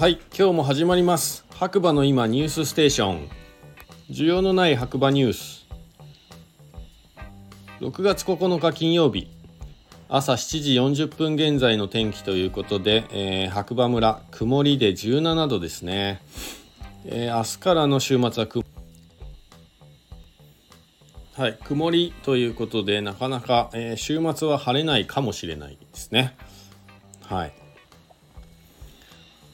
はい今日も始まります。白馬の今ニュースステーション。需要のない白馬ニュース。6月9日金曜日。朝7時40分現在の天気ということで、えー、白馬村曇りで17度ですね、えー、明日からの週末ははい、曇りということでなかなか、えー、週末は晴れないかもしれないですね。はい。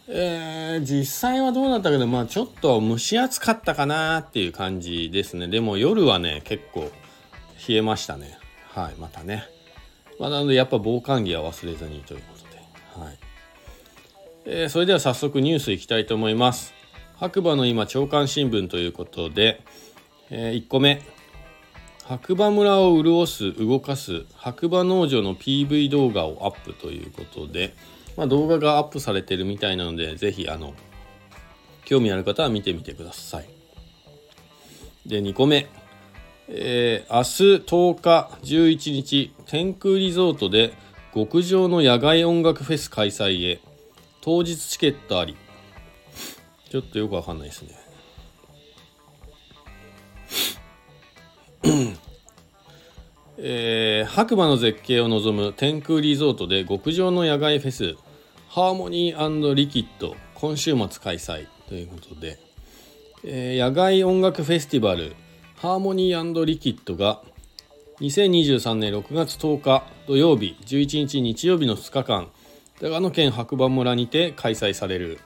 えー、実際はどうなったけど、まあちょっと蒸し暑かったかなっていう感じですね。でも夜はね、結構冷えましたね。はい、またね。まあ、なのでやっぱ防寒着は忘れずにということで。はい。えー、それでは早速ニュースいきたいと思います。白馬の今、朝刊新聞ということで、えー、1個目。白馬村を潤す、動かす、白馬農場の PV 動画をアップということで、まあ、動画がアップされてるみたいなので、ぜひ、あの、興味ある方は見てみてください。で、2個目。えー、明日10日、11日、天空リゾートで極上の野外音楽フェス開催へ。当日チケットあり。ちょっとよくわかんないですね。えー、白馬の絶景を望む天空リゾートで極上の野外フェスハーモニーリキッド今週末開催ということで、えー、野外音楽フェスティバルハーモニーリキッドが2023年6月10日土曜日11日日曜日の2日間長野県白馬村にて開催される。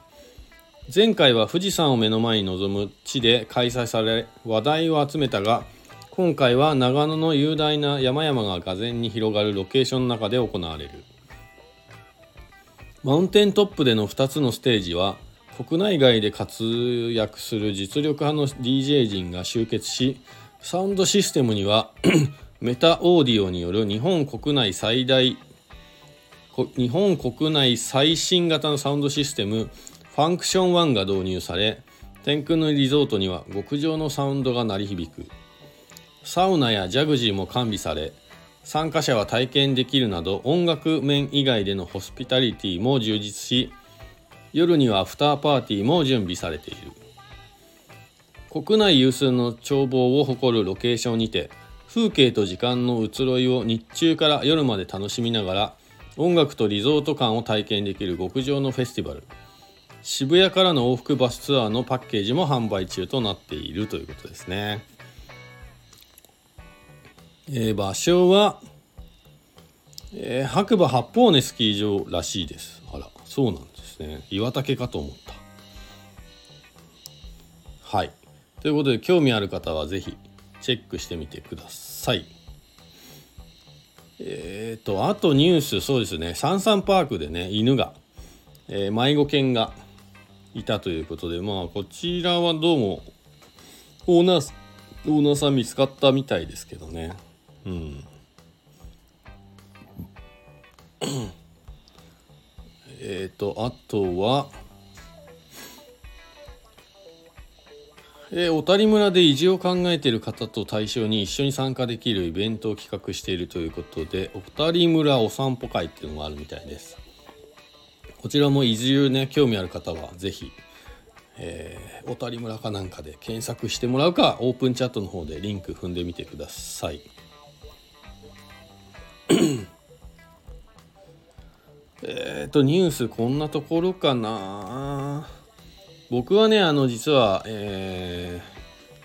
前回は富士山を目の前に臨む地で開催され話題を集めたが今回は長野の雄大な山々が俄然に広がるロケーションの中で行われる。マウンテントップでの2つのステージは国内外で活躍する実力派の DJ 陣が集結しサウンドシステムには メタオーディオによる日本国内最大日本国内最新型のサウンドシステムファンクション1が導入され天空のリゾートには極上のサウンドが鳴り響く。サウナやジャグジーも完備され参加者は体験できるなど音楽面以外でのホスピタリティも充実し夜にはアフターパーティーも準備されている国内有数の眺望を誇るロケーションにて風景と時間の移ろいを日中から夜まで楽しみながら音楽とリゾート感を体験できる極上のフェスティバル渋谷からの往復バスツアーのパッケージも販売中となっているということですね。えー、場所は、えー、白馬八方根スキー場らしいです。あら、そうなんですね。岩竹かと思った。はい。ということで、興味ある方はぜひチェックしてみてください。えっ、ー、と、あとニュース、そうですね。サンサンパークでね、犬が、えー、迷子犬がいたということで、まあ、こちらはどうも、オーナー、オーナーさん見つかったみたいですけどね。うんえっとあとはえー、小谷村で移住を考えている方と対象に一緒に参加できるイベントを企画しているということで小谷村お散歩会っていうのがあるみたいですこちらも移住ね興味ある方は是非え、小谷村かなんかで検索してもらうかオープンチャットの方でリンク踏んでみてください。えっと、ニュースこんなところかな。僕はね、あの、実は、え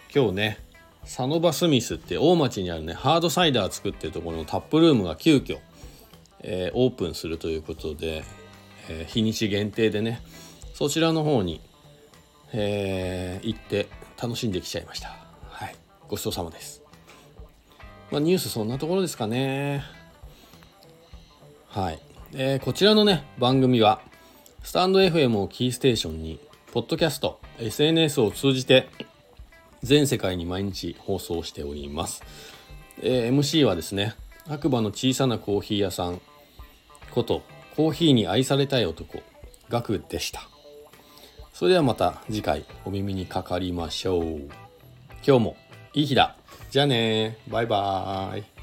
ー、今日ね、サノバスミスって大町にあるね、ハードサイダー作ってるところのタップルームが急遽、えー、オープンするということで、えー、日にち限定でね、そちらの方に、えー、行って楽しんできちゃいました。はい。ごちそうさまです。まあ、ニュースそんなところですかね。はい。えー、こちらのね、番組は、スタンド FM をキーステーションに、ポッドキャスト、SNS を通じて、全世界に毎日放送しております。えー、MC はですね、白馬の小さなコーヒー屋さんこと、コーヒーに愛されたい男、ガクでした。それではまた次回お耳にかかりましょう。今日もいい日だ。じゃあねバイバーイ。